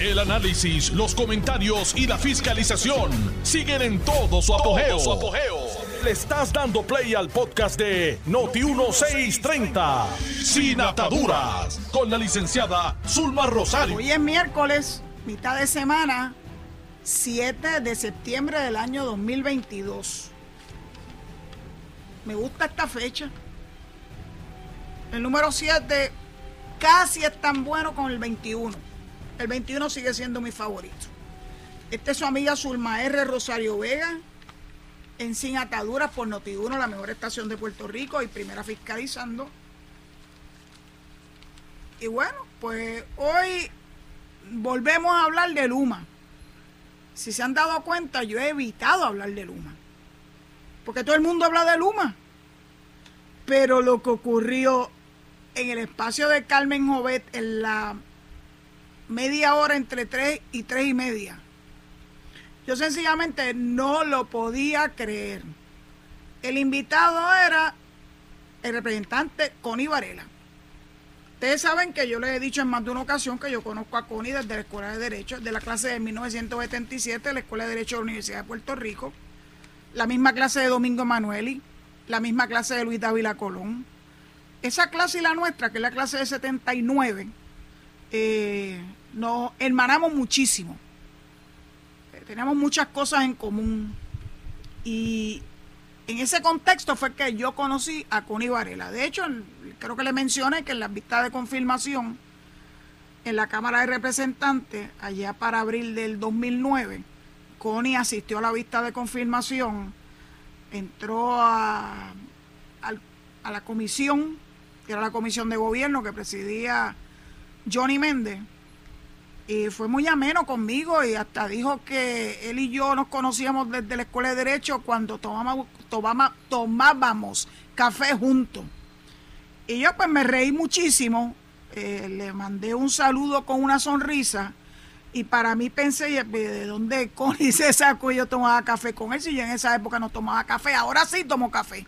El análisis, los comentarios y la fiscalización siguen en todo su apogeo. Le estás dando play al podcast de Noti1630, Sin Ataduras, con la licenciada Zulma Rosario. Hoy es miércoles, mitad de semana, 7 de septiembre del año 2022. Me gusta esta fecha. El número 7 casi es tan bueno con el 21. El 21 sigue siendo mi favorito. Esta es su amiga Zulma R. Rosario Vega, en Sin Ataduras por Notiuno, la mejor estación de Puerto Rico y primera fiscalizando. Y bueno, pues hoy volvemos a hablar de Luma. Si se han dado cuenta, yo he evitado hablar de Luma. Porque todo el mundo habla de Luma. Pero lo que ocurrió en el espacio de Carmen Jovet en la media hora entre 3 y 3 y media. Yo sencillamente no lo podía creer. El invitado era el representante Connie Varela. Ustedes saben que yo les he dicho en más de una ocasión que yo conozco a Connie desde la Escuela de Derecho, de la clase de 1977, la Escuela de Derecho de la Universidad de Puerto Rico, la misma clase de Domingo Manueli, la misma clase de Luis Dávila Colón. Esa clase y la nuestra, que es la clase de 79, eh, nos hermanamos muchísimo. Eh, tenemos muchas cosas en común. Y en ese contexto fue que yo conocí a Connie Varela. De hecho, creo que le mencioné que en la vista de confirmación en la Cámara de Representantes, allá para abril del 2009, Connie asistió a la vista de confirmación, entró a la comisión, que era la comisión de gobierno que presidía Johnny Méndez, y fue muy ameno conmigo y hasta dijo que él y yo nos conocíamos desde la escuela de derecho cuando tomábamos, tomábamos café juntos. Y yo pues me reí muchísimo, eh, le mandé un saludo con una sonrisa y para mí pensé, ¿de dónde Connie se sacó yo tomaba café con él? Si yo en esa época no tomaba café, ahora sí tomo café.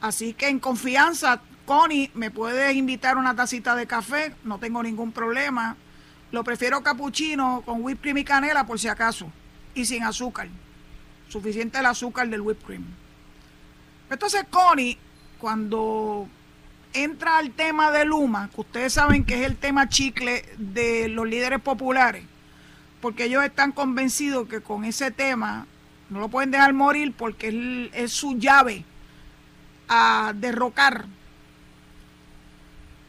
Así que en confianza, Connie, me puedes invitar una tacita de café, no tengo ningún problema. Lo prefiero capuchino con whipped cream y canela por si acaso. Y sin azúcar. Suficiente el azúcar del whipped cream. Entonces Connie, cuando entra al tema de Luma, que ustedes saben que es el tema chicle de los líderes populares, porque ellos están convencidos que con ese tema no lo pueden dejar morir porque es, es su llave a derrocar.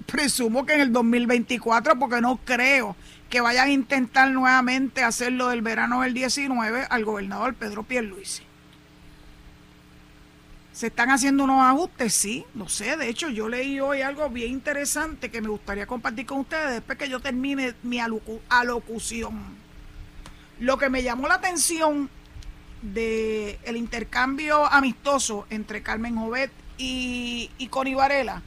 Presumo que en el 2024, porque no creo que vayan a intentar nuevamente hacerlo del verano del 19 al gobernador Pedro Pierluisi. ¿Se están haciendo unos ajustes? Sí, no sé. De hecho, yo leí hoy algo bien interesante que me gustaría compartir con ustedes después que yo termine mi alocución. Lo que me llamó la atención del el intercambio amistoso entre Carmen Jovet y, y Connie Varela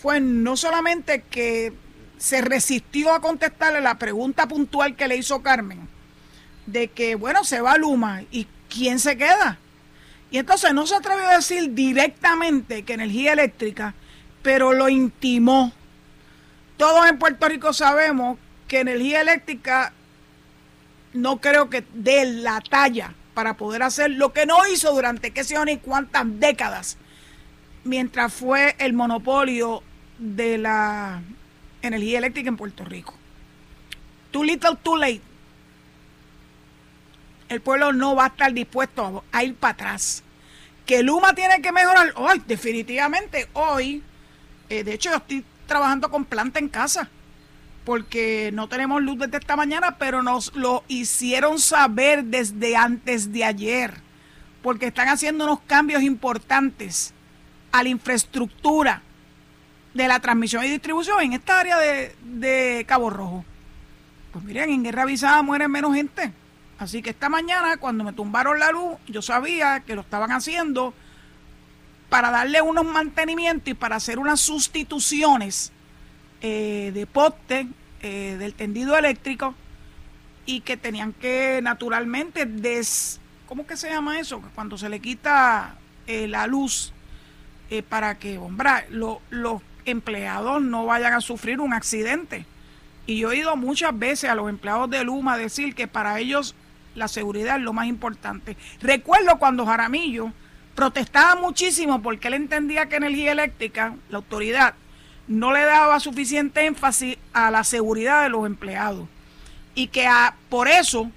fue no solamente que se resistió a contestarle la pregunta puntual que le hizo Carmen, de que, bueno, se va Luma y ¿quién se queda? Y entonces no se atrevió a decir directamente que energía eléctrica, pero lo intimó. Todos en Puerto Rico sabemos que energía eléctrica no creo que dé la talla para poder hacer lo que no hizo durante qué sé yo ni cuántas décadas, mientras fue el monopolio de la energía eléctrica en Puerto Rico. Too little, too late. El pueblo no va a estar dispuesto a, ir para atrás. Que Luma tiene que mejorar hoy, definitivamente hoy. Eh, de hecho, yo estoy trabajando con planta en casa porque no tenemos luz desde esta mañana, pero nos lo hicieron saber desde antes de ayer, porque están haciendo unos cambios importantes a la infraestructura de la transmisión y distribución en esta área de, Cabo Rojo. Pues miren, en guerra avisada muere menos gente. Así que esta mañana, cuando me tumbaron la luz, yo sabía que lo estaban haciendo para darle unos mantenimientos y para hacer unas sustituciones eh, de poste eh, del tendido eléctrico y que tenían que naturalmente des... ¿Cómo que se llama eso? Cuando se le quita eh, la luz para que, hombre, los empleados no vayan a sufrir un accidente Y yo he oído muchas veces a los empleados de Luma decir que para ellos la seguridad es lo más importante. Recuerdo cuando Jaramillo protestaba muchísimo porque él entendía que energía eléctrica, la autoridad, no le daba suficiente énfasis a la seguridad de los empleados y que por eso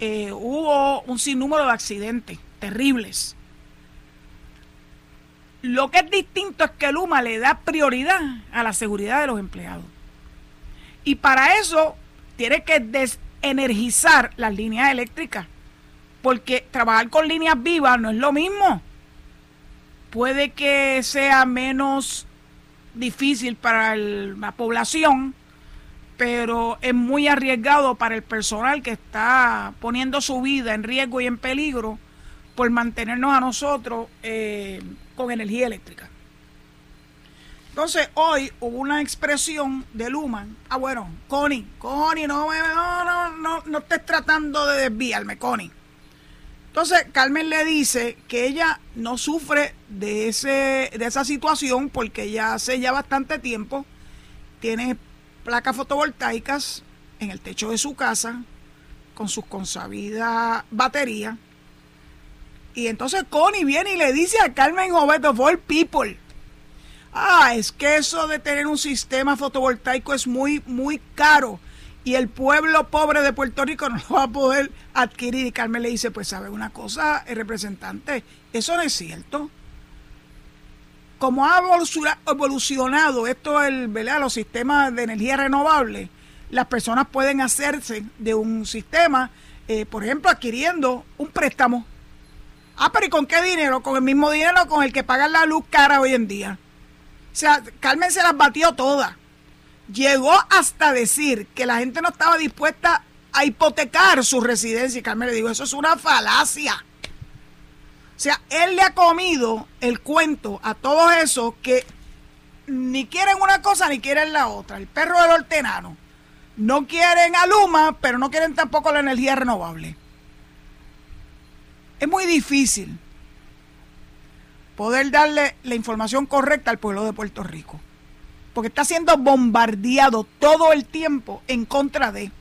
eh, hubo un sinnúmero de accidentes terribles. Lo que es distinto es que Luma le da prioridad a la seguridad de los empleados. Y para eso tiene que desenergizar las líneas eléctricas. Porque trabajar con líneas vivas no es lo mismo. Puede que sea menos difícil para la población, pero es muy arriesgado para el personal que está poniendo su vida en riesgo y en peligro por mantenernos a nosotros eh, con energía eléctrica. Entonces, hoy hubo una expresión de Luma. Ah, bueno, Connie, Connie, no, no, no, no, no estés tratando de desviarme, Connie. Entonces, Carmen le dice que ella no sufre de, ese, de esa situación porque ya hace ya bastante tiempo tiene placas fotovoltaicas en el techo de su casa con sus consabidas baterías. Y entonces Connie viene y le dice a Carmen Jovet of All People, ah, es que eso de tener un sistema fotovoltaico es muy, muy caro y el pueblo pobre de Puerto Rico no lo va a poder adquirir. Y Carmen le dice, pues sabe una cosa, el representante, eso no es cierto. Como ha evolucionado esto, el, ¿verdad? los sistemas de energía renovable, las personas pueden hacerse de un sistema, eh, por ejemplo, adquiriendo un préstamo. Ah, pero ¿y con qué dinero? Con el mismo dinero con el que pagan la luz cara hoy en día. O sea, Carmen se las batió todas llegó hasta decir que la gente no estaba dispuesta a hipotecar su residencia. Y Carmen le dijo, eso es una falacia. O sea, él le ha comido el cuento a todos esos que ni quieren una cosa ni quieren la otra. El perro del hortenano. No quieren a Luma, pero no quieren tampoco la energía renovable. Es muy difícil poder darle la información correcta al pueblo de Puerto Rico porque está siendo bombardeado todo el tiempo en contra de.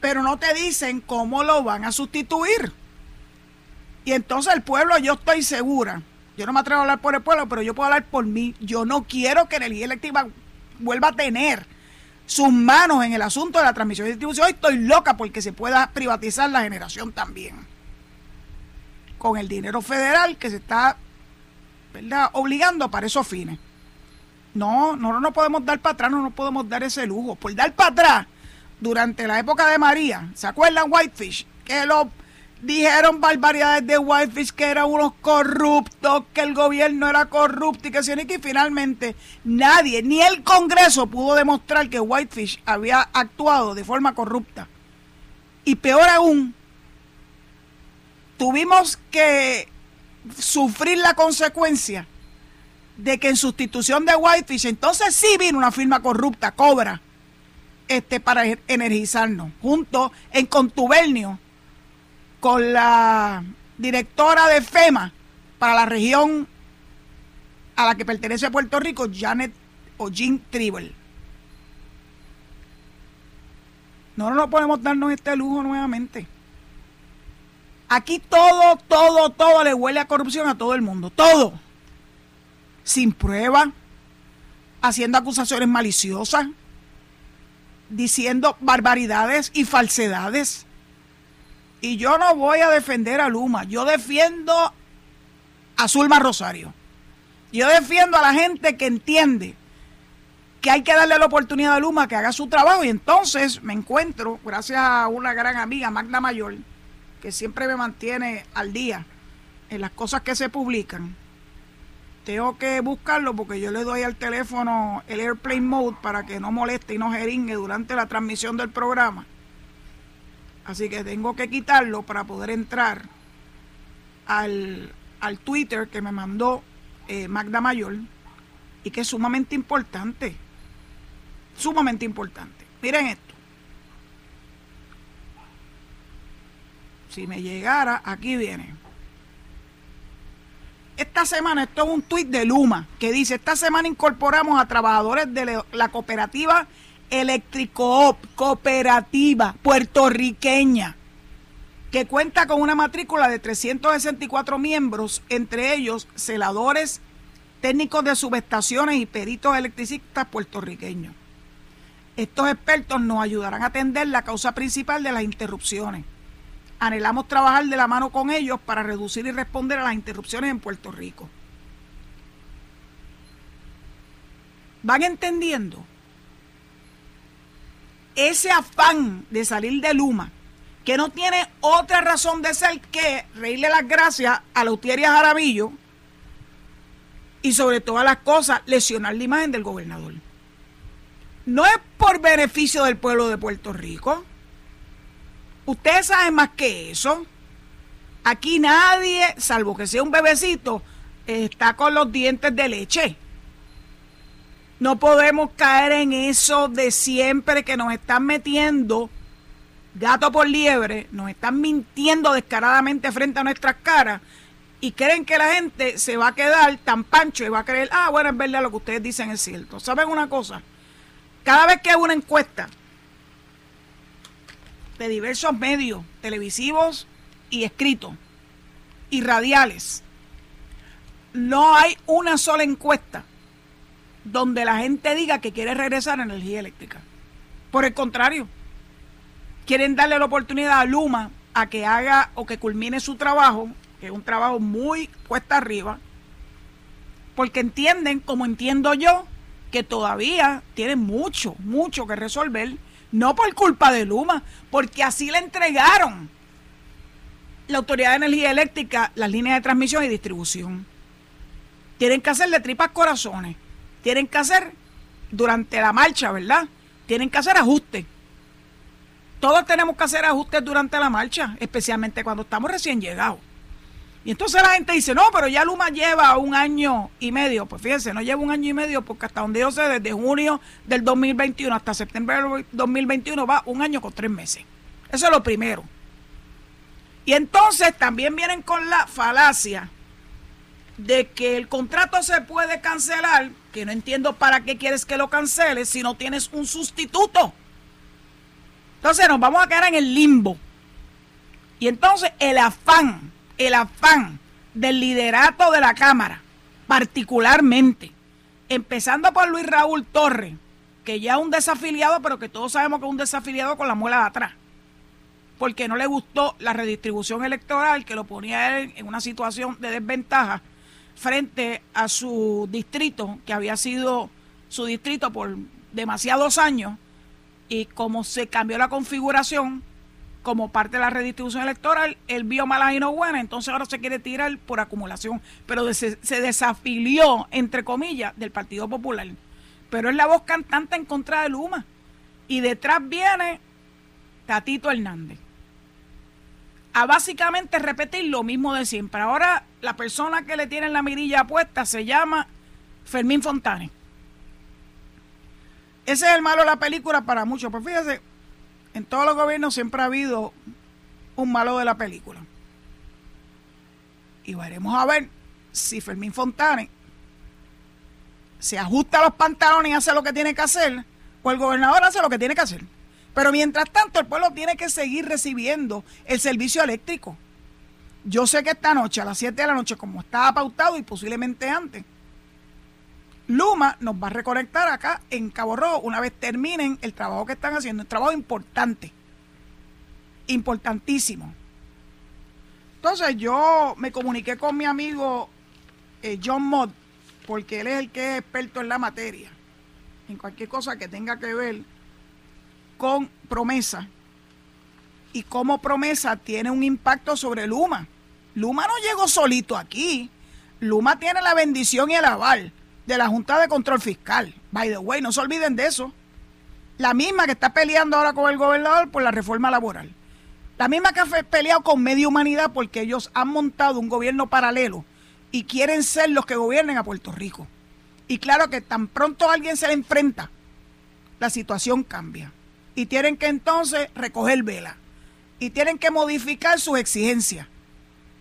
Pero no te dicen cómo lo van a sustituir. Y entonces el pueblo, yo estoy segura, yo no me atrevo a hablar por el pueblo, pero yo puedo hablar por mí. Yo no quiero que Energía Eléctrica vuelva a tener sus manos en el asunto de la transmisión y distribución. Estoy loca porque se pueda privatizar la generación también. Con el dinero federal que se está ¿verdad? obligando para esos fines. No, no nos podemos dar para atrás, no nos podemos dar ese lujo. Por dar para atrás, durante la época de María, ¿se acuerdan Whitefish? Que lo dijeron barbaridades de Whitefish, que eran unos corruptos, que el gobierno era corrupto y que, y que finalmente nadie, ni el Congreso pudo demostrar que Whitefish había actuado de forma corrupta. Y peor aún, tuvimos que sufrir la consecuencia de que en sustitución de Whitefish, entonces sí vino una firma corrupta, Cobra, este, para energizarnos, junto en contubernio con la directora de FEMA para la región a la que pertenece Puerto Rico, Janet o Jean Tribble. No, no podemos darnos este lujo nuevamente. Aquí todo, todo, todo le huele a corrupción a todo el mundo. Todo sin prueba, haciendo acusaciones maliciosas, diciendo barbaridades y falsedades. Y yo no voy a defender a Luma, yo defiendo a Zulma Rosario. Yo defiendo a la gente que entiende que hay que darle la oportunidad a Luma que haga su trabajo. Y entonces me encuentro, gracias a una gran amiga, Magda Mayor, que siempre me mantiene al día en las cosas que se publican tengo que buscarlo porque yo le doy al teléfono el airplane mode para que no moleste y no jeringue durante la transmisión del programa. Así que tengo que quitarlo para poder entrar al, Twitter que me mandó eh, Magda Mayor y que es sumamente importante. Sumamente importante. Miren esto. Si me llegara, aquí viene esta semana, esto es un tuit de Luma, que dice, esta semana incorporamos a trabajadores de la cooperativa Electricoop, cooperativa puertorriqueña, que cuenta con una matrícula de 364 miembros, entre ellos celadores, técnicos de subestaciones y peritos electricistas puertorriqueños. Estos expertos nos ayudarán a atender la causa principal de las interrupciones. Anhelamos trabajar de la mano con ellos para reducir y responder a las interrupciones en Puerto Rico. ¿Van entendiendo? Ese afán de salir de Luma, que no tiene otra razón de ser que reírle las gracias a la Utieria Jarabillo y sobre todas las cosas lesionar la imagen del gobernador. No es por beneficio del pueblo de Puerto Rico. Ustedes saben más que eso. Aquí nadie, salvo que sea un bebecito, está con los dientes de leche. No podemos caer en eso de siempre que nos están metiendo gato por liebre, nos están mintiendo descaradamente frente a nuestras caras y creen que la gente se va a quedar tan pancho y va a creer, ah, bueno, es verdad lo que ustedes dicen es cierto. ¿Saben una cosa? Cada vez que hay una encuesta de diversos medios televisivos y escritos y radiales, no hay una sola encuesta donde la gente diga que quiere regresar a energía eléctrica. Por el contrario, quieren darle la oportunidad a Luma a que haga o que culmine su trabajo, que es un trabajo muy cuesta arriba, porque entienden, como entiendo yo, que todavía tienen mucho, mucho que resolver, no por culpa de Luma, porque así le entregaron la Autoridad de Energía Eléctrica las líneas de transmisión y distribución. Tienen que hacerle tripas corazones tienen que hacer durante la marcha, ¿verdad? Tienen que hacer ajustes. Todos tenemos que hacer ajustes durante la marcha, especialmente cuando estamos recién llegados. Y entonces la gente dice, no, pero ya Luma lleva un año y medio. Pues fíjense, no lleva un año y medio porque hasta donde yo sé, desde junio del 2021 hasta septiembre del 2021 va un año con tres meses. Eso es lo primero. Y entonces también vienen con la falacia de que el contrato se puede cancelar, que no entiendo para qué quieres que lo canceles si no tienes un sustituto. Entonces nos vamos a quedar en el limbo. Y entonces el afán, el afán del liderato de la Cámara, particularmente, empezando por Luis Raúl Torres, que ya es un desafiliado, pero que todos sabemos que es un desafiliado con la muela de atrás, porque no le gustó la redistribución electoral que lo ponía él en una situación de desventaja frente a su distrito, que había sido su distrito por demasiados años, y como se cambió la configuración como parte de la redistribución electoral, él vio malas y no buenas, entonces ahora se quiere tirar por acumulación, pero se, desafilió, entre comillas, del Partido Popular. Pero es la voz cantante en contra de Luma. Y detrás viene Tatito Hernández a básicamente repetir lo mismo de siempre. Ahora la persona que le tiene la mirilla puesta se llama Fermín Fontane. Ese es el malo de la película para muchos. Pues fíjese, en todos los gobiernos siempre ha habido un malo de la película. Y veremos a ver si Fermín Fontane se ajusta los pantalones y hace lo que tiene que hacer, o el gobernador hace lo que tiene que hacer. Pero mientras tanto, el pueblo tiene que seguir recibiendo el servicio eléctrico. Yo sé que esta noche, a las 7 de la noche, como estaba pautado y posiblemente antes, Luma nos va a reconectar acá en Cabo Rojo una vez terminen el trabajo que están haciendo. Un trabajo importante. Importantísimo. Entonces yo me comuniqué con mi amigo eh, John Mott, porque él es el que es experto en la materia, en cualquier cosa que tenga que ver con promesa y cómo promesa tiene un impacto sobre Luma. Luma no llegó solito aquí. Luma tiene la bendición y el aval de la Junta de Control Fiscal. By the way, no se olviden de eso. La misma que está peleando ahora con el gobernador por la reforma laboral. La misma que ha peleado con media humanidad porque ellos han montado un gobierno paralelo y quieren ser los que gobiernen a Puerto Rico. Y claro que tan pronto alguien se le enfrenta, la situación cambia y tienen que entonces recoger vela y tienen que modificar sus exigencias,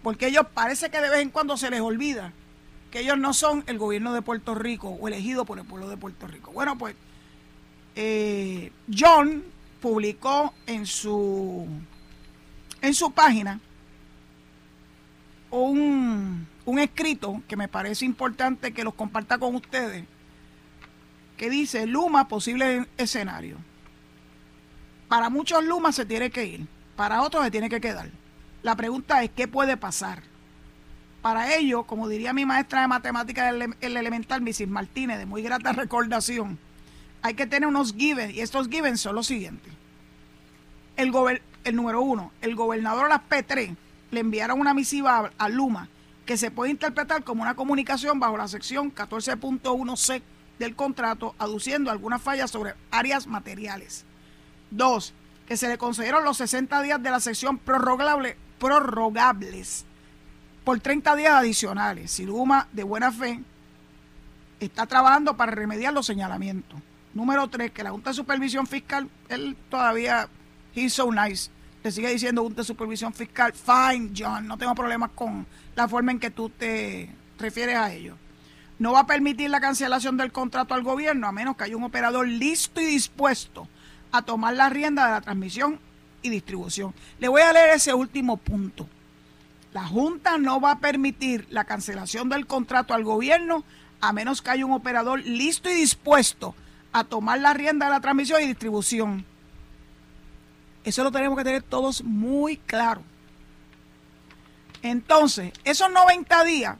porque ellos parece que de vez en cuando se les olvida que ellos no son el gobierno de Puerto Rico o elegido por el pueblo de Puerto Rico. Bueno, pues eh, John publicó en su, en su página un, un escrito que me parece importante que los comparta con ustedes, que dice Luma posible escenario. Para muchos Luma se tiene que ir, para otros se tiene que quedar. La pregunta es, ¿qué puede pasar? Para ello, como diría mi maestra de matemáticas el, el elemental, Mrs. Martínez, de muy grata recordación, hay que tener unos givens, y estos givens son los siguientes. El, el número uno, el gobernador a las P3 le enviaron una misiva a, Luma que se puede interpretar como una comunicación bajo la sección 14.1c del contrato, aduciendo algunas fallas sobre áreas materiales. Dos, que se le concedieron los 60 días de la sección prorrogable, prorrogables por 30 días adicionales. Si Luma, de buena fe, está trabajando para remediar los señalamientos. Número tres, que la Junta de Supervisión Fiscal, él todavía, he's so nice, te sigue diciendo Junta de Supervisión Fiscal, fine, John, no tengo problemas con la forma en que tú te refieres a ello. No va a permitir la cancelación del contrato al gobierno a menos que haya un operador listo y dispuesto a tomar la rienda de la transmisión y distribución. Le voy a leer ese último punto. La Junta no va a permitir la cancelación del contrato al gobierno a menos que haya un operador listo y dispuesto a tomar la rienda de la transmisión y distribución. Eso lo tenemos que tener todos muy claro. Entonces, esos 90 días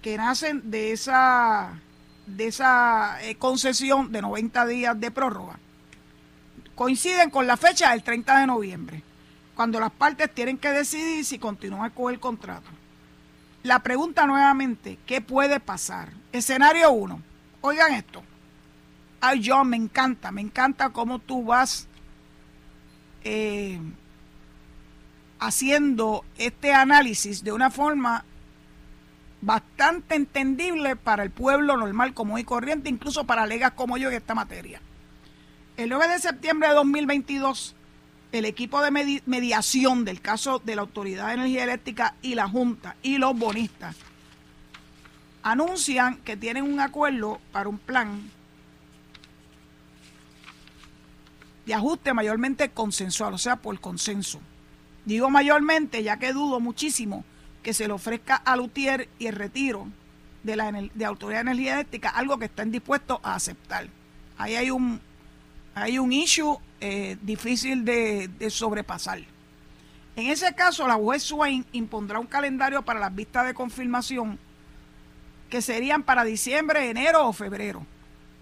que nacen de esa, de esa eh, concesión de 90 días de prórroga coinciden con la fecha del 30 de noviembre, cuando las partes tienen que decidir si continúan con el contrato. La pregunta nuevamente, ¿qué puede pasar? Escenario 1. Oigan esto. Ay, yo me encanta, me encanta cómo tú vas eh, haciendo este análisis de una forma bastante entendible para el pueblo normal, común y corriente, incluso para legas como yo en esta materia. El 9 de septiembre de 2022, el equipo de mediación del caso de la Autoridad de Energía Eléctrica y la Junta y los bonistas anuncian que tienen un acuerdo para un plan de ajuste mayormente consensual, o sea, por consenso. Digo mayormente, ya que dudo muchísimo que se le ofrezca a Lutier y el retiro de la de Autoridad de Energía Eléctrica, algo que estén dispuestos a aceptar. Ahí hay un, hay un issue eh, difícil de, sobrepasar. En ese caso, la juez Swain impondrá un calendario para las vistas de confirmación que serían para diciembre, enero o febrero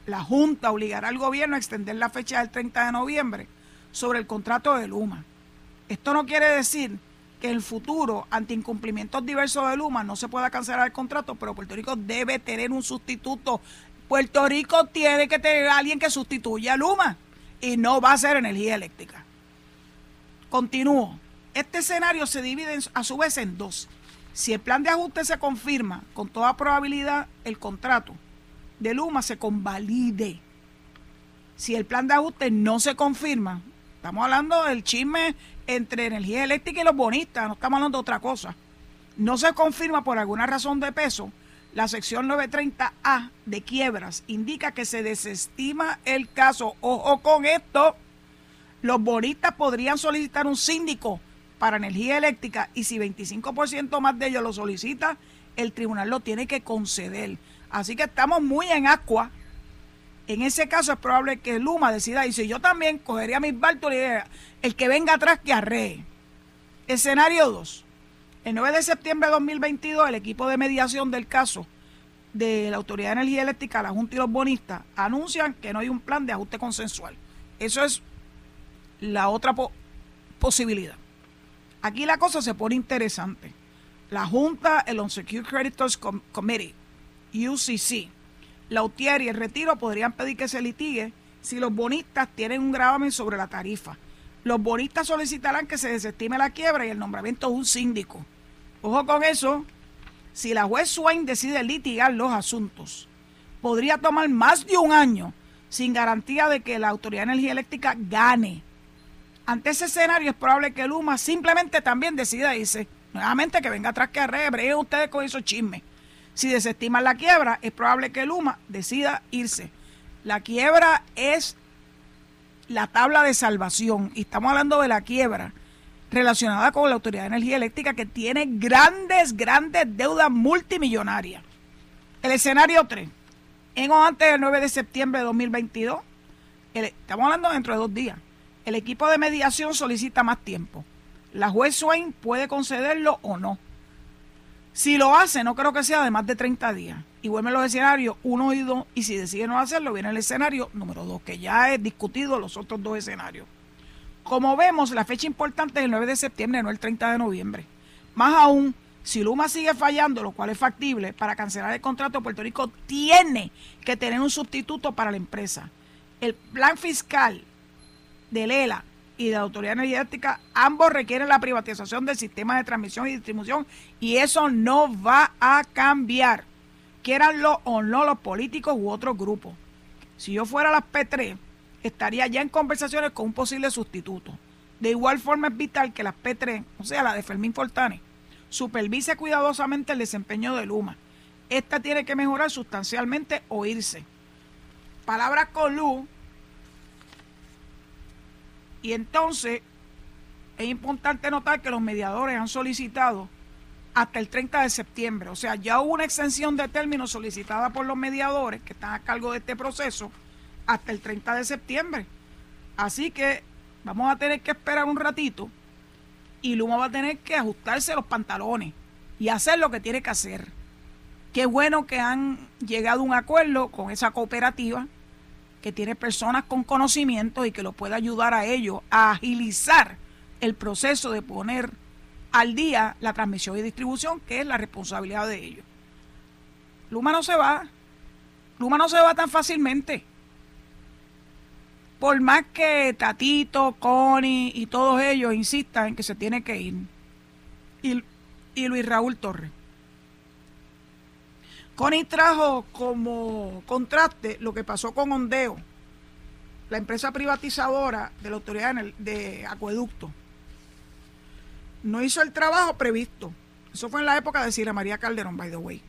la Junta obligará al gobierno a extender la fecha del 30 de noviembre sobre el contrato de Luma. Esto no quiere decir que en el futuro, ante incumplimientos diversos de Luma, no se pueda cancelar el contrato, pero Puerto Rico debe tener un sustituto. Puerto Rico tiene que tener a alguien que sustituya a Luma y no va a ser energía eléctrica. Continúo. Este escenario se divide a su vez en dos. Si el plan de ajuste se confirma, con toda probabilidad, el contrato de Luma se convalide. Si el plan de ajuste no se confirma, estamos hablando del chisme entre energía eléctrica y los bonistas, no estamos hablando de otra cosa. No se confirma por alguna razón de peso, la sección 930A de quiebras indica que se desestima el caso. Ojo con esto, los bonistas podrían solicitar un síndico para energía eléctrica y si 25% más de ellos lo solicita, el tribunal lo tiene que conceder. Así que estamos muy en agua. En ese caso es probable que Luma decida, y si yo también cogería mis barcos y el que venga atrás que arree. Escenario 2. El 9 de septiembre de 2022, el equipo de mediación del caso de la Autoridad de Energía Eléctrica, la Junta y los bonistas anuncian que no hay un plan de ajuste consensual. Eso es la otra posibilidad. Aquí la cosa se pone interesante. La Junta, el Unsecured Creditors Committee, UCC. La UTIER y el retiro podrían pedir que se litigue si los bonistas tienen un gravamen sobre la tarifa. Los bonistas solicitarán que se desestime la quiebra y el nombramiento de un síndico. Ojo con eso, si la juez Swain decide litigar los asuntos, podría tomar más de un año sin garantía de que la Autoridad de Energía Eléctrica gane. Ante ese escenario es probable que Luma simplemente también decida irse. Nuevamente que venga atrás que arrebre ustedes con esos chismes. Si desestiman la quiebra, es probable que Luma decida irse. La quiebra es la tabla de salvación y estamos hablando de la quiebra relacionada con la Autoridad de Energía Eléctrica que tiene grandes, grandes deudas multimillonarias. El escenario 3, en o antes del 9 de septiembre de 2022, estamos hablando dentro de dos días, el equipo de mediación solicita más tiempo. La juez Swain puede concederlo o no. Si lo hace, no creo que sea de más de 30 días. Y vuelven los escenarios 1 y 2. Y si decide no hacerlo, viene el escenario número 2, que ya he discutido los otros dos escenarios. Como vemos, la fecha importante es el 9 de septiembre, no el 30 de noviembre. Más aún, si Luma sigue fallando, lo cual es factible, para cancelar el contrato, Puerto Rico tiene que tener un sustituto para la empresa. El plan fiscal de Lela y de la Autoridad Energética, ambos requieren la privatización del sistema de transmisión y distribución y eso no va a cambiar, quieranlo o no los políticos u otros grupos. Si yo fuera las P3, estaría ya en conversaciones con un posible sustituto. De igual forma es vital que las P3, o sea, la de Fermín Fortane, supervise cuidadosamente el desempeño de Luma. Esta tiene que mejorar sustancialmente o irse. Palabras con luz y entonces es importante notar que los mediadores han solicitado hasta el 30 de septiembre. O sea, ya hubo una extensión de término solicitada por los mediadores que están a cargo de este proceso hasta el 30 de septiembre. Así que vamos a tener que esperar un ratito y Luma va a tener que ajustarse los pantalones y hacer lo que tiene que hacer. Qué bueno que han llegado a un acuerdo con esa cooperativa que tiene personas con conocimiento y que lo puede ayudar a ellos a agilizar el proceso de poner al día la transmisión y distribución, que es la responsabilidad de ellos. Luma no se va, Luma no se va tan fácilmente. Por más que Tatito, Connie y todos ellos insistan en que se tiene que ir. Y, Luis Raúl Torres. Connie trajo como contraste lo que pasó con Ondeo, la empresa privatizadora de la autoridad de acueducto. No hizo el trabajo previsto. Eso fue en la época de Sira María Calderón, by the way.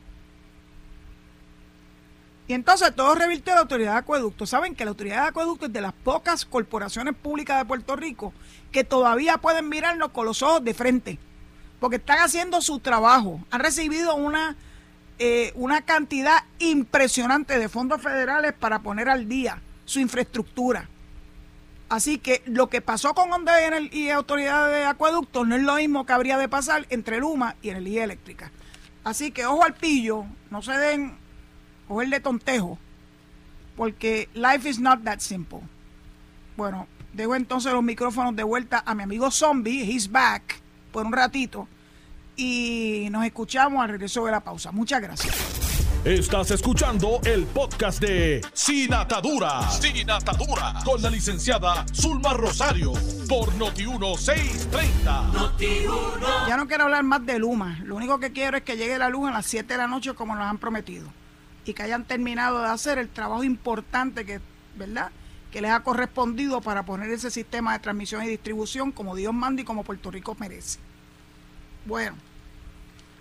Y entonces todo revirtió la autoridad de acueducto. Saben que la autoridad de acueducto es de las pocas corporaciones públicas de Puerto Rico que todavía pueden mirarnos con los ojos de frente. Porque están haciendo su trabajo. Han recibido una eh, una cantidad impresionante de fondos federales para poner al día su infraestructura. Así que lo que pasó con ONDE y Autoridad de Acueductos no es lo mismo que habría de pasar entre Luma y Energía Eléctrica. Así que ojo al pillo, no se den el de tontejo, porque life is not that simple. Bueno, dejo entonces los micrófonos de vuelta a mi amigo Zombie, he's back, por un ratito y nos escuchamos al regreso de la pausa. Muchas gracias. Estás escuchando el podcast de Sin Atadura. Sin Atadura. Con la licenciada Zulma Rosario. Por Noti1630. Ya no quiero hablar más de Luma. Lo único que quiero es que llegue la luz a las 7 de la noche como nos han prometido. Y que hayan terminado de hacer el trabajo importante que, ¿verdad? Que les ha correspondido para poner ese sistema de transmisión y distribución como Dios manda y como Puerto Rico merece. Bueno,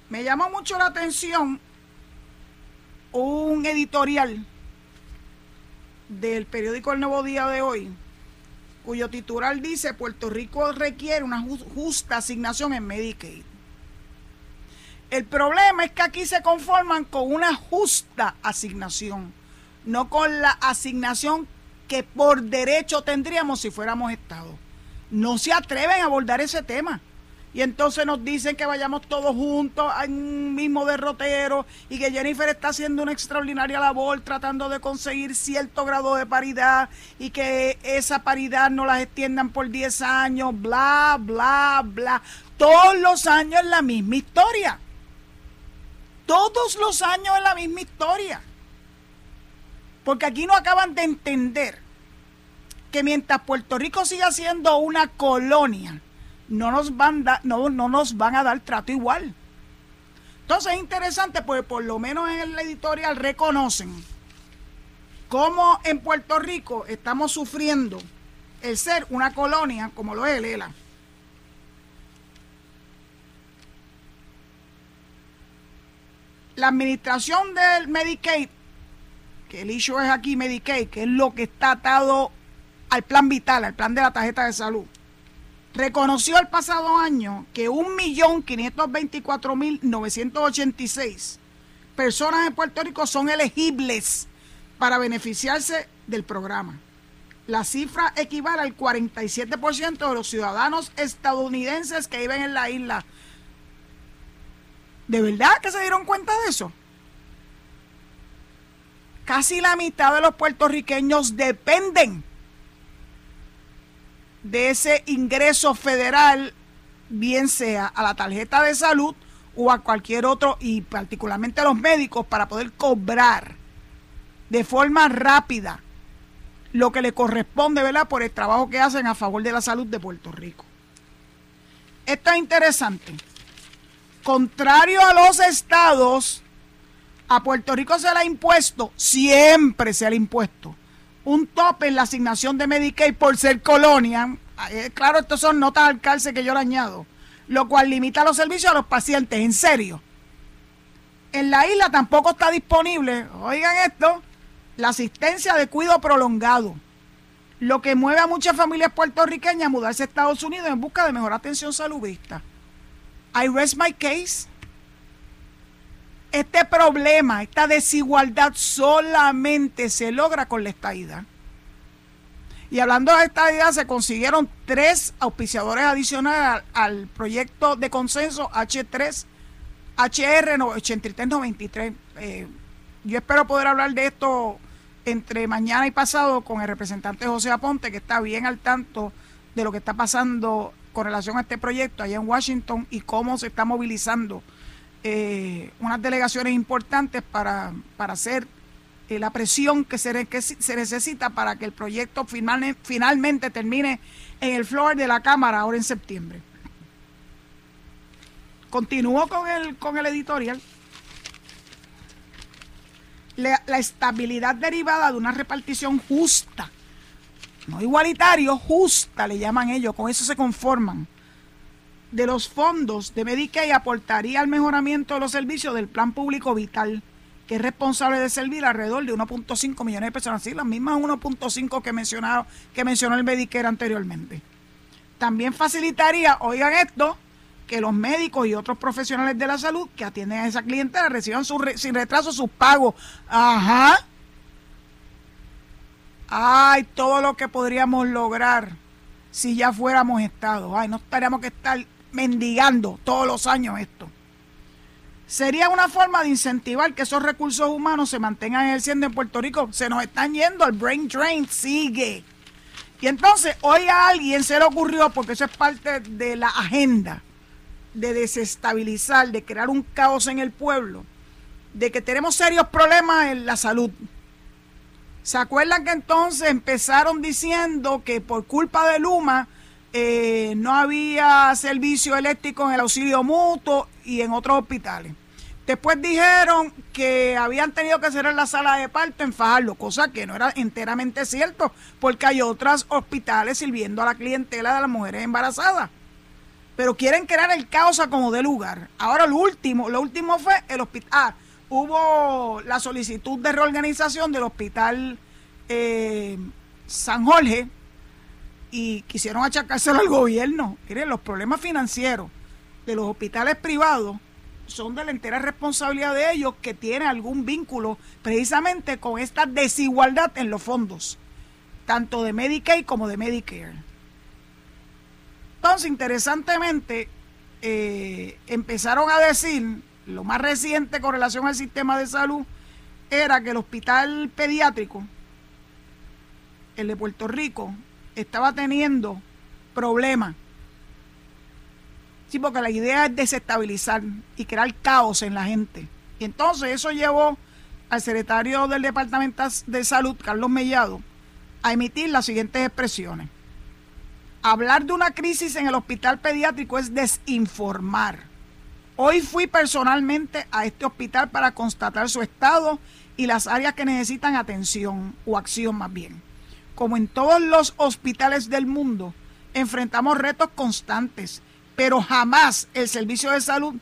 me llamó mucho la atención un editorial del periódico El Nuevo Día de hoy, cuyo titular dice Puerto Rico requiere una justa asignación en Medicaid. El problema es que aquí se conforman con una justa asignación, no con la asignación que por derecho tendríamos si fuéramos Estado. No se atreven a abordar ese tema y entonces nos dicen que vayamos todos juntos en un mismo derrotero y que Jennifer está haciendo una extraordinaria labor tratando de conseguir cierto grado de paridad y que esa paridad no las extiendan por 10 años, bla, bla, bla. Todos los años la misma historia. Todos los años es la misma historia. Porque aquí no acaban de entender que mientras Puerto Rico siga siendo una colonia, no nos van, no, no nos van a dar trato igual. Entonces es interesante, pues por lo menos en el editorial reconocen cómo en Puerto Rico estamos sufriendo el ser una colonia como lo es el La administración del Medicaid que el issue es aquí Medicaid, que es lo que está atado al plan vital, al plan de la tarjeta de salud, reconoció el pasado año que 1.524.986 personas en Puerto Rico son elegibles para beneficiarse del programa. La cifra equivale al 47% de los ciudadanos estadounidenses que viven en la isla. ¿De verdad que se dieron cuenta de eso? Casi la mitad de los puertorriqueños dependen de ese ingreso federal, bien sea a la tarjeta de salud o a cualquier otro, y particularmente a los médicos, para poder cobrar de forma rápida lo que le corresponde, ¿verdad?, por el trabajo que hacen a favor de la salud de Puerto Rico. Esto es interesante. Contrario a los estados, a Puerto Rico se le ha impuesto, siempre se le ha impuesto, un tope en la asignación de Medicaid por ser colonia. Eh, claro, estos son notas al cárcel que yo le añado, lo cual limita los servicios a los pacientes, en serio. En la isla tampoco está disponible, oigan esto, la asistencia de cuidado prolongado, lo que mueve a muchas familias puertorriqueñas a mudarse a Estados Unidos en busca de mejor atención saludista. I rest my case. Este problema, esta desigualdad solamente se logra con la estadidad. Y hablando de estadidad, se consiguieron tres auspiciadores adicionales al, proyecto de consenso H3, HR 8393. Eh, yo espero poder hablar de esto entre mañana y pasado con el representante José Aponte, que está bien al tanto de lo que está pasando con relación a este proyecto allá en Washington y cómo se está movilizando eh, unas delegaciones importantes para, hacer eh, la presión que se, que se necesita para que el proyecto finalmente termine en el floor de la Cámara ahora en septiembre. Continúo con el, con el editorial la, estabilidad derivada de una repartición justa, no igualitario, justa le llaman ellos, con eso se conforman, de los fondos de Medicaid aportaría al mejoramiento de los servicios del plan público vital, que es responsable de servir alrededor de 1.5 millones de personas, sí, las mismas 1.5 que, que mencionó el Medicare anteriormente. También facilitaría, oigan esto, que los médicos y otros profesionales de la salud que atienden a esa clientela reciban sin retraso sus pagos. Ajá. Ay, todo lo que podríamos lograr si ya fuéramos estados. Ay, no estaríamos que estar mendigando todos los años esto. Sería una forma de incentivar que esos recursos humanos se mantengan ejerciendo en Puerto Rico. Se nos están yendo, el brain drain sigue. Y entonces hoy a alguien se le ocurrió, porque eso es parte de la agenda, de desestabilizar, de crear un caos en el pueblo, de que tenemos serios problemas en la salud. ¿Se acuerdan que entonces empezaron diciendo que por culpa de Luma eh, no había servicio eléctrico en el auxilio mutuo y en otros hospitales? Después dijeron que habían tenido que cerrar la sala de parto en Fajardo, cosa que no era enteramente cierto, porque hay otros hospitales sirviendo a la clientela de las mujeres embarazadas pero quieren crear el caos a como de lugar. Ahora lo último, lo último fue el hospital. Ah, hubo la solicitud de reorganización del hospital eh, San Jorge y quisieron achacárselo al gobierno. Miren, los problemas financieros de los hospitales privados son de la entera responsabilidad de ellos que tienen algún vínculo precisamente con esta desigualdad en los fondos, tanto de Medicaid como de Medicare. Entonces, interesantemente, eh, empezaron a decir, lo más reciente con relación al sistema de salud, era que el hospital pediátrico, el de Puerto Rico, estaba teniendo problemas. Sí, porque la idea es desestabilizar y crear caos en la gente. Y entonces eso llevó al secretario del Departamento de Salud, Carlos Mellado, a emitir las siguientes expresiones hablar de una crisis en el hospital pediátrico es desinformar. Hoy fui personalmente a este hospital para constatar su estado y las áreas que necesitan atención o acción más bien. Como en todos los hospitales del mundo, enfrentamos retos constantes, pero jamás el servicio de salud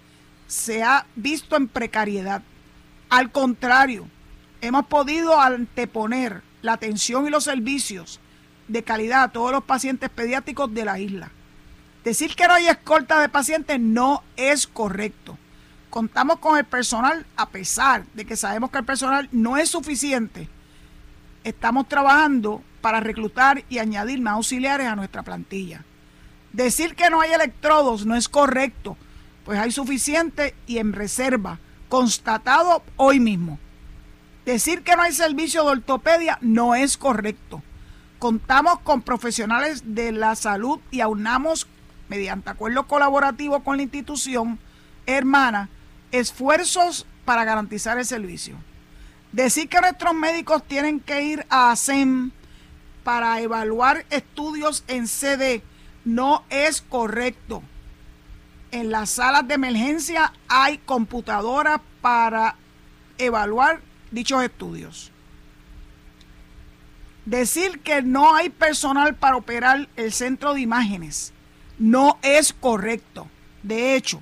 se ha visto en precariedad. Al contrario, hemos podido anteponer la atención y los servicios de calidad a todos los pacientes pediátricos de la isla. Decir que no hay escolta de pacientes no es correcto. Contamos con el personal a pesar de que sabemos que el personal no es suficiente. Estamos trabajando para reclutar y añadir más auxiliares a nuestra plantilla. Decir que no hay electrodos no es correcto, pues hay suficiente y en reserva, constatado hoy mismo. Decir que no hay servicio de ortopedia no es correcto. Contamos con profesionales de la salud y aunamos, mediante acuerdo colaborativo con la institución hermana, esfuerzos para garantizar el servicio. Decir que nuestros médicos tienen que ir a ASEM para evaluar estudios en CD no es correcto. En las salas de emergencia hay computadoras para evaluar dichos estudios. Decir que no hay personal para operar el centro de imágenes no es correcto. De hecho,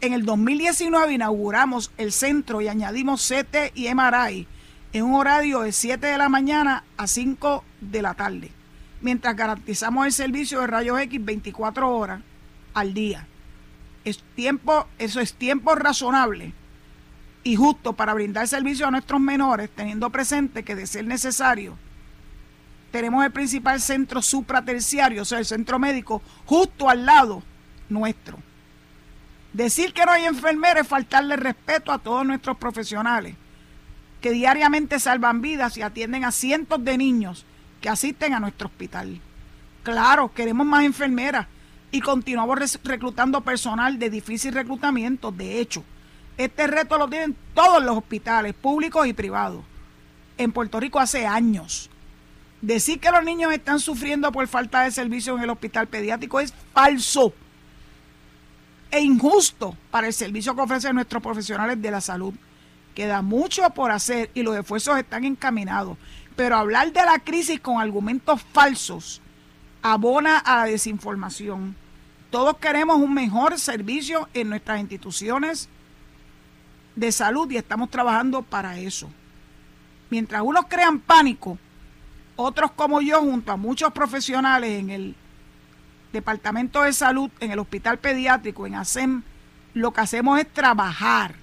en el 2019 inauguramos el centro y añadimos CT y MRI en un horario de 7 de la mañana a 5 de la tarde, mientras garantizamos el servicio de rayos X 24 horas al día. Es tiempo, eso es tiempo razonable y justo para brindar servicio a nuestros menores, teniendo presente que de ser necesario, tenemos el principal centro supraterciario, o sea, el centro médico, justo al lado nuestro. Decir que no hay enfermeras es faltarle respeto a todos nuestros profesionales que diariamente salvan vidas y atienden a cientos de niños que asisten a nuestro hospital. Claro, queremos más enfermeras y continuamos reclutando personal de difícil reclutamiento. De hecho, este reto lo tienen todos los hospitales, públicos y privados. En Puerto Rico hace años. Decir que los niños están sufriendo por falta de servicio en el hospital pediátrico es falso e injusto para el servicio que ofrecen nuestros profesionales de la salud. Queda mucho por hacer y los esfuerzos están encaminados. Pero hablar de la crisis con argumentos falsos abona a la desinformación. Todos queremos un mejor servicio en nuestras instituciones de salud y estamos trabajando para eso. Mientras unos crean pánico, otros como yo, junto a muchos profesionales en el Departamento de Salud, en el Hospital Pediátrico, en ASEM, lo que hacemos es trabajar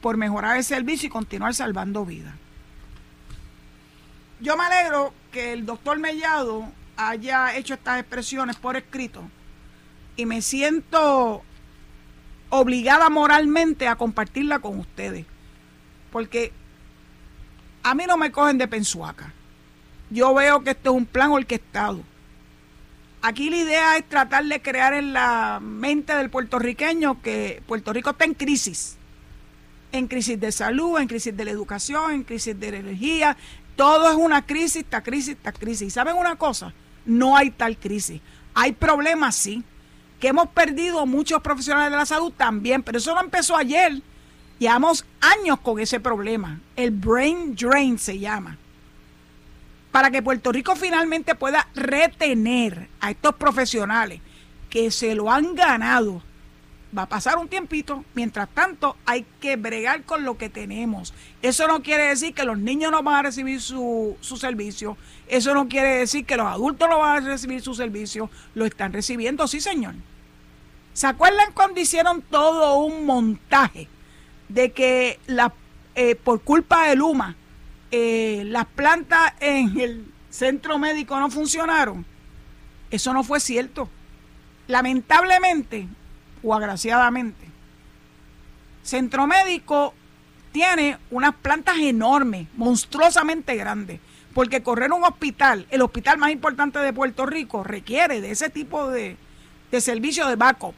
por mejorar el servicio y continuar salvando vidas. Yo me alegro que el doctor Mellado haya hecho estas expresiones por escrito y me siento obligada moralmente a compartirla con ustedes, porque a mí no me cogen de pensuaca. Yo veo que esto es un plan orquestado Aquí la idea es tratar de crear en la mente del puertorriqueño que Puerto Rico está en crisis. En crisis de salud, en crisis de la educación, en crisis de la energía. Todo es una crisis, esta crisis, esta crisis. ¿Y saben una cosa? No hay tal crisis. Hay problemas, sí. Que hemos perdido muchos profesionales de la salud también, pero eso no empezó ayer. Llevamos años con ese problema. El brain drain se llama para que Puerto Rico finalmente pueda retener a estos profesionales que se lo han ganado. Va a pasar un tiempito, mientras tanto hay que bregar con lo que tenemos. Eso no quiere decir que los niños no van a recibir su, su servicio, eso no quiere decir que los adultos no van a recibir su servicio, lo están recibiendo, sí señor. ¿Se acuerdan cuando hicieron todo un montaje de que la, eh, por culpa de Luma eh, las plantas en el centro médico no funcionaron, eso no fue cierto. Lamentablemente o agraciadamente, centro médico tiene unas plantas enormes, monstruosamente grandes, porque correr un hospital, el hospital más importante de Puerto Rico, requiere de ese tipo de, de servicio de backup.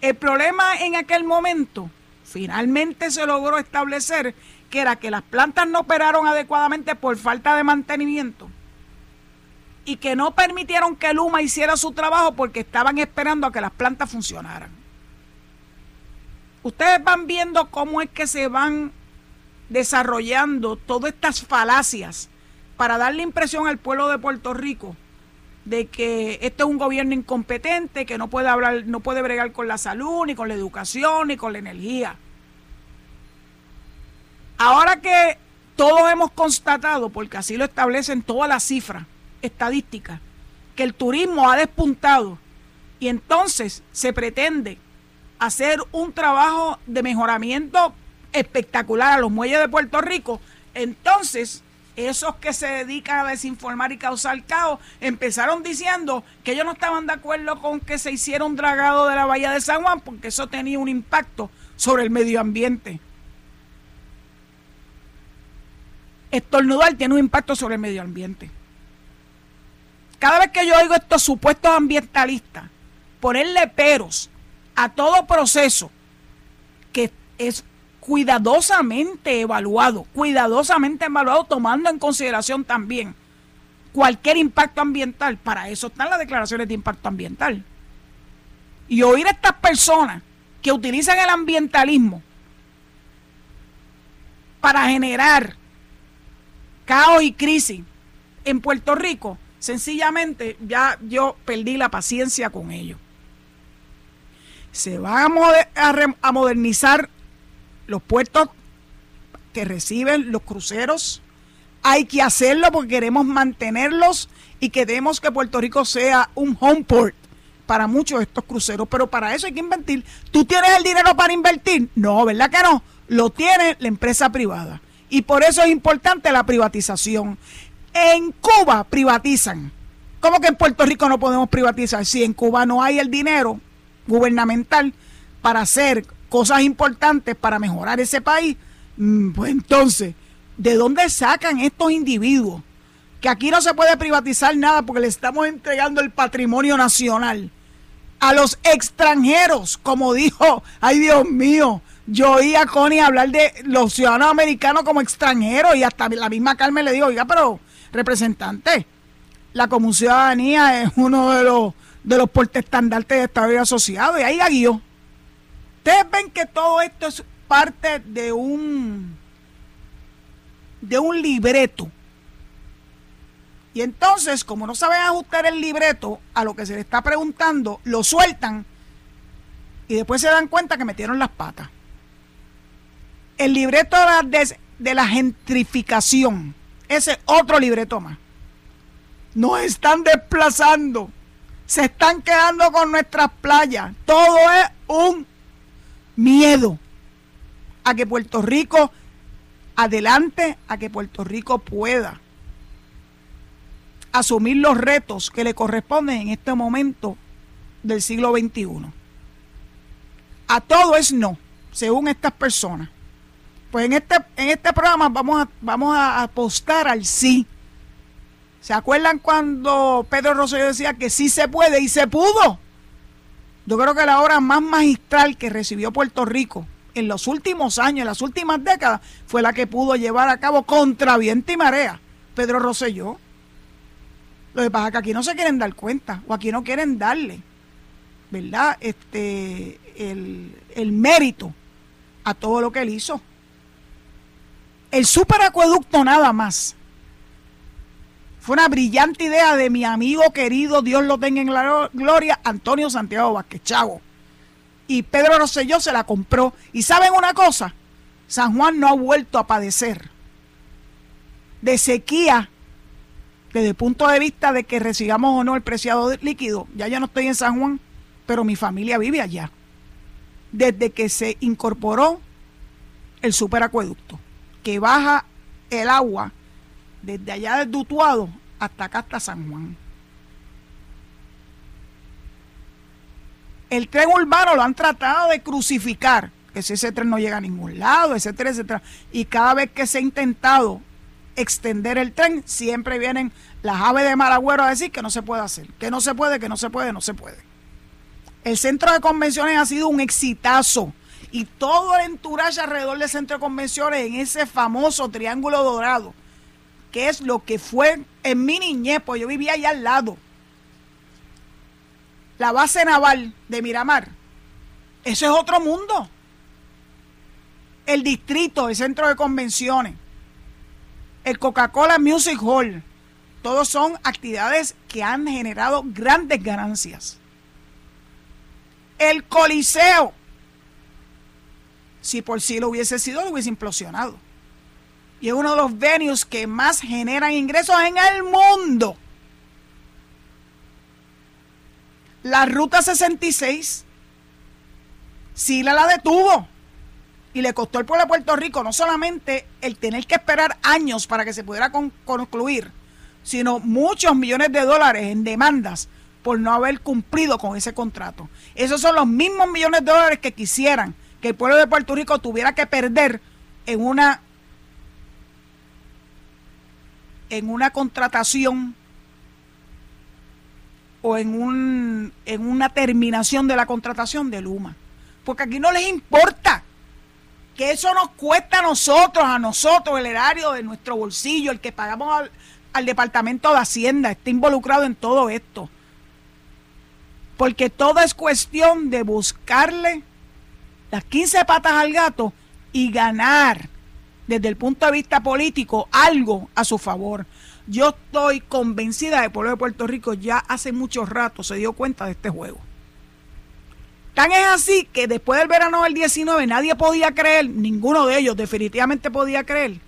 El problema en aquel momento, finalmente se logró establecer que era que las plantas no operaron adecuadamente por falta de mantenimiento y que no permitieron que Luma hiciera su trabajo porque estaban esperando a que las plantas funcionaran. Ustedes van viendo cómo es que se van desarrollando todas estas falacias para darle impresión al pueblo de Puerto Rico de que este es un gobierno incompetente, que no puede hablar, no puede bregar con la salud, ni con la educación, ni con la energía. Ahora que todos hemos constatado, porque así lo establecen todas las cifras estadísticas, que el turismo ha despuntado y entonces se pretende hacer un trabajo de mejoramiento espectacular a los muelles de Puerto Rico, entonces esos que se dedican a desinformar y causar caos empezaron diciendo que ellos no estaban de acuerdo con que se hiciera un dragado de la bahía de San Juan porque eso tenía un impacto sobre el medio ambiente. Estornudar tiene un impacto sobre el medio ambiente. Cada vez que yo oigo estos supuestos ambientalistas ponerle peros a todo proceso que es cuidadosamente evaluado, cuidadosamente evaluado, tomando en consideración también cualquier impacto ambiental. Para eso están las declaraciones de impacto ambiental. Y oír a estas personas que utilizan el ambientalismo para generar caos y crisis en Puerto Rico, sencillamente ya yo perdí la paciencia con ellos. Se van a, modernizar los puertos que reciben los cruceros. Hay que hacerlo porque queremos mantenerlos y queremos que Puerto Rico sea un home port para muchos de estos cruceros. Pero para eso hay que invertir. ¿Tú tienes el dinero para invertir? No, ¿verdad que no? Lo tiene la empresa privada. Y por eso es importante la privatización. En Cuba privatizan. ¿Cómo que en Puerto Rico no podemos privatizar? Si en Cuba no hay el dinero gubernamental para hacer cosas importantes para mejorar ese país, mm, pues entonces, ¿de dónde sacan estos individuos? Que aquí no se puede privatizar nada porque le estamos entregando el patrimonio nacional a los extranjeros, como dijo, ay Dios mío, yo oí a Connie hablar de los ciudadanos americanos como extranjeros y hasta la misma Carmen le dijo, oiga, pero representante, la común ciudadanía es uno de los de los portestandartes de Estado Asociado y ahí la. Ustedes ven que todo esto es parte de un de un libreto. Y entonces, como no saben ajustar el libreto a lo que se le está preguntando, lo sueltan y después se dan cuenta que metieron las patas. El libreto de la, de la gentrificación, ese otro libreto más. Nos están desplazando, se están quedando con nuestras playas. Todo es un miedo a que Puerto Rico adelante, a que Puerto Rico pueda asumir los retos que le corresponden en este momento del siglo XXI. A todo es no, según estas personas. Pues en este, en este programa vamos a, vamos a apostar al sí. ¿Se acuerdan cuando Pedro Rosselló decía que sí se puede y se pudo? Yo creo que la obra más magistral que recibió Puerto Rico en los últimos años, en las últimas décadas, fue la que pudo llevar a cabo contra viento y marea Pedro Rosselló. Lo que pasa es que aquí no se quieren dar cuenta, o aquí no quieren darle, ¿verdad? Este, el, el mérito a todo lo que él hizo. El superacueducto nada más fue una brillante idea de mi amigo querido, Dios lo tenga en la gloria, Antonio Santiago Vázquez Chavo. Y Pedro Rosselló se la compró. Y saben una cosa, San Juan no ha vuelto a padecer de sequía desde el punto de vista de que recibamos o no el preciado líquido. Ya yo no estoy en San Juan, pero mi familia vive allá. Desde que se incorporó el superacueducto, que baja el agua desde allá del Dutuado hasta acá, hasta San Juan. El tren urbano lo han tratado de crucificar, que si ese tren no llega a ningún lado, etcétera, etcétera. Y cada vez que se ha intentado extender el tren, siempre vienen las aves de Maragüero a decir que no se puede hacer, que no se puede, que no se puede, no se puede. El centro de convenciones ha sido un exitazo y todo el entourage alrededor del centro de convenciones en ese famoso triángulo dorado que es lo que fue en mi niñez, pues yo vivía allá al lado. La base naval de Miramar, eso es otro mundo. El distrito, el centro de convenciones, el Coca-Cola Music Hall, todos son actividades que han generado grandes ganancias. El Coliseo, si por sí lo hubiese sido, lo hubiese implosionado. y es uno de los venues que más generan ingresos en el mundo. La Ruta 66, Sila la detuvo y le costó al pueblo de Puerto Rico no solamente el tener que esperar años para que se pudiera concluir, sino muchos millones de dólares en demandas por no haber cumplido con ese contrato. Esos son los mismos millones de dólares que quisieran que el pueblo de Puerto Rico tuviera que perder en una en una contratación o en, un, en una terminación de la contratación de Luma. Porque aquí no les importa que eso nos cuesta a nosotros, a nosotros, el erario de nuestro bolsillo, el que pagamos al, al Departamento de Hacienda, está involucrado en todo esto. Porque todo es cuestión de buscarle las 15 patas al gato y ganar desde el punto de vista político algo a su favor. Yo estoy convencida de que el pueblo de Puerto Rico ya hace mucho rato se dio cuenta de este juego. Tan es así que después del verano del 19 nadie podía creer, ninguno de ellos definitivamente podía creer,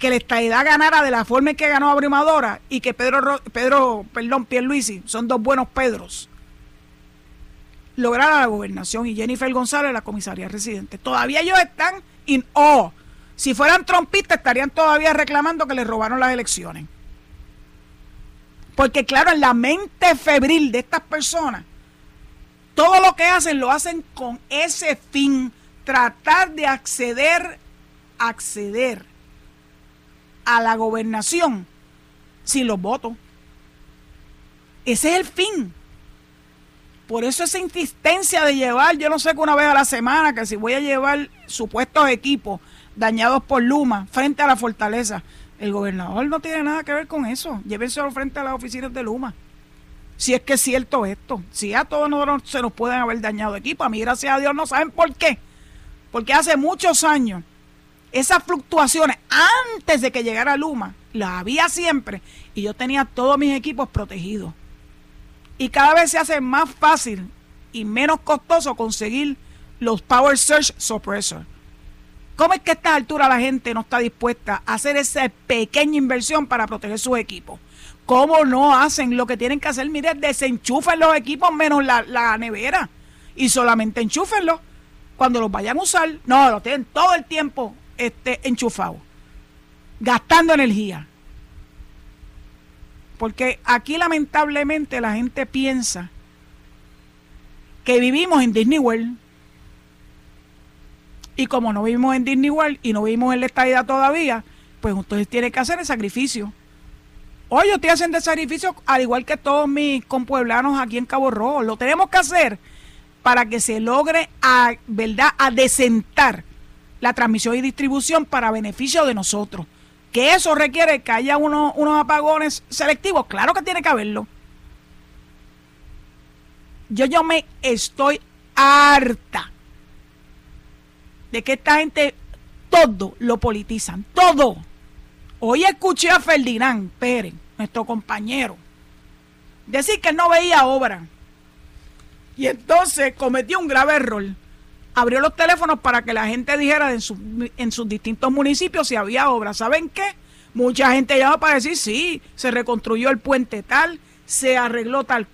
que la estadidad ganara de la forma en que ganó Abrumadora y que Pedro, Pedro perdón, Pierluisi, son dos buenos Pedros, lograra la gobernación y Jennifer González la comisaría residente. Todavía ellos están in awe. Si fueran trompistas estarían todavía reclamando que les robaron las elecciones. Porque claro, en la mente febril de estas personas, todo lo que hacen lo hacen con ese fin, tratar de acceder, acceder a la gobernación sin los votos. Ese es el fin. Por eso esa insistencia de llevar, yo no sé que una vez a la semana, que si voy a llevar supuestos equipos dañados por Luma frente a la fortaleza, el gobernador no tiene nada que ver con eso. Llévenselo frente a las oficinas de Luma si es que es cierto esto. Si a todos nosotros se nos pueden haber dañado equipos, a mí gracias a Dios no saben por qué. Porque hace muchos años esas fluctuaciones antes de que llegara Luma las había siempre y yo tenía todos mis equipos protegidos. Y cada vez se hace más fácil y menos costoso conseguir los Power Search Suppressor. ¿Cómo es que a esta altura la gente no está dispuesta a hacer esa pequeña inversión para proteger sus equipos? ¿Cómo no hacen lo que tienen que hacer? Mire, desenchufen los equipos menos la, nevera y solamente enchúfenlos. Cuando los vayan a usar, no, lo tienen todo el tiempo este, enchufado, gastando energía. Porque aquí lamentablemente la gente piensa que vivimos en Disney World. Y como no vivimos en Disney World y no vivimos en la estadía todavía, pues entonces tienen que hacer el sacrificio Hoy yo estoy haciendo el sacrificio al igual que todos mis compueblanos aquí en Cabo Rojo. Lo tenemos que hacer para que se logre a, ¿verdad? a desentar la transmisión y distribución para beneficio de nosotros. Que eso requiere que haya unos, unos apagones selectivos. Claro que tiene que haberlo. Yo, yo me estoy harta de que esta gente todo lo politizan. Todo. Hoy escuché a Ferdinand Pérez nuestro compañero, decir que no veía obra. Y entonces cometió un grave error. Abrió los teléfonos para que la gente dijera en, sus distintos municipios si había obra. ¿Saben qué? Mucha gente llama para decir, sí, se reconstruyó el puente tal, se arregló tal,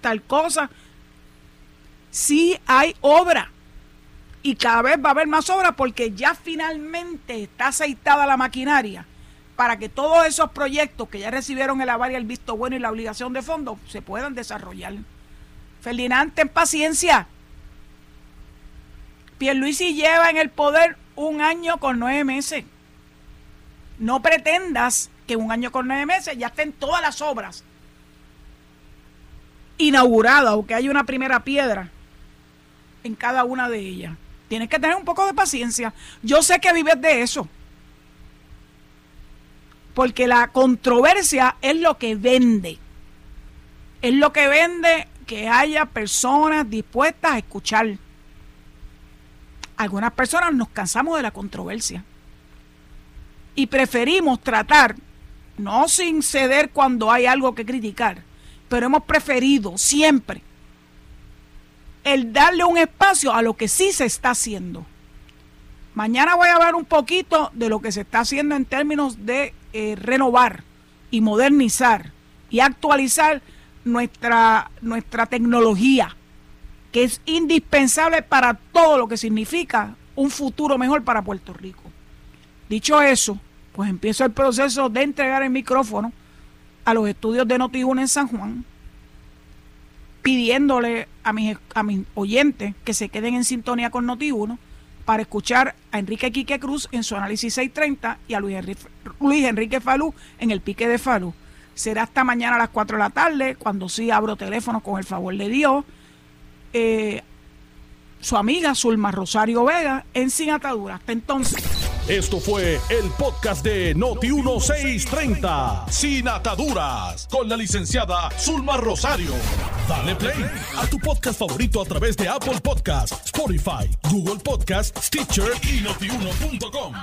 tal cosa. Sí hay obra. Y cada vez va a haber más obra porque ya finalmente está aceitada la maquinaria para que todos esos proyectos que ya recibieron el aval y el visto bueno y la obligación de fondo se puedan desarrollar. Ferdinand, ten paciencia. Pierluisi lleva en el poder un año con nueve meses. No pretendas que un año con nueve meses ya estén todas las obras inauguradas o que haya una primera piedra en cada una de ellas. Tienes que tener un poco de paciencia. Yo sé que vives de eso porque la controversia es lo que vende. Es lo que vende que haya personas dispuestas a escuchar. Algunas personas nos cansamos de la controversia y preferimos tratar, no sin ceder cuando hay algo que criticar, pero hemos preferido siempre el darle un espacio a lo que sí se está haciendo. Mañana voy a hablar un poquito de lo que se está haciendo en términos de eh, renovar y modernizar y actualizar nuestra, nuestra tecnología, que es indispensable para todo lo que significa un futuro mejor para Puerto Rico. Dicho eso, pues empiezo el proceso de entregar el micrófono a los estudios de noti en San Juan, pidiéndole a mis, a mis oyentes que se queden en sintonía con Noti1 para escuchar a Enrique Quique Cruz en su análisis 630 y a Luis Enrique, Luis Enrique Falú en el pique de Falú. Será hasta mañana a las 4 de la tarde, cuando sí abro teléfono con el favor de Dios. Eh, su amiga Zulma Rosario Vega en Sin Atadura. Hasta entonces. Esto fue el podcast de Noti1630, Sin Ataduras, con la licenciada Zulma Rosario. Dale play a tu podcast favorito a través de Apple Podcasts, Spotify, Google Podcasts, Stitcher y notiuno.com.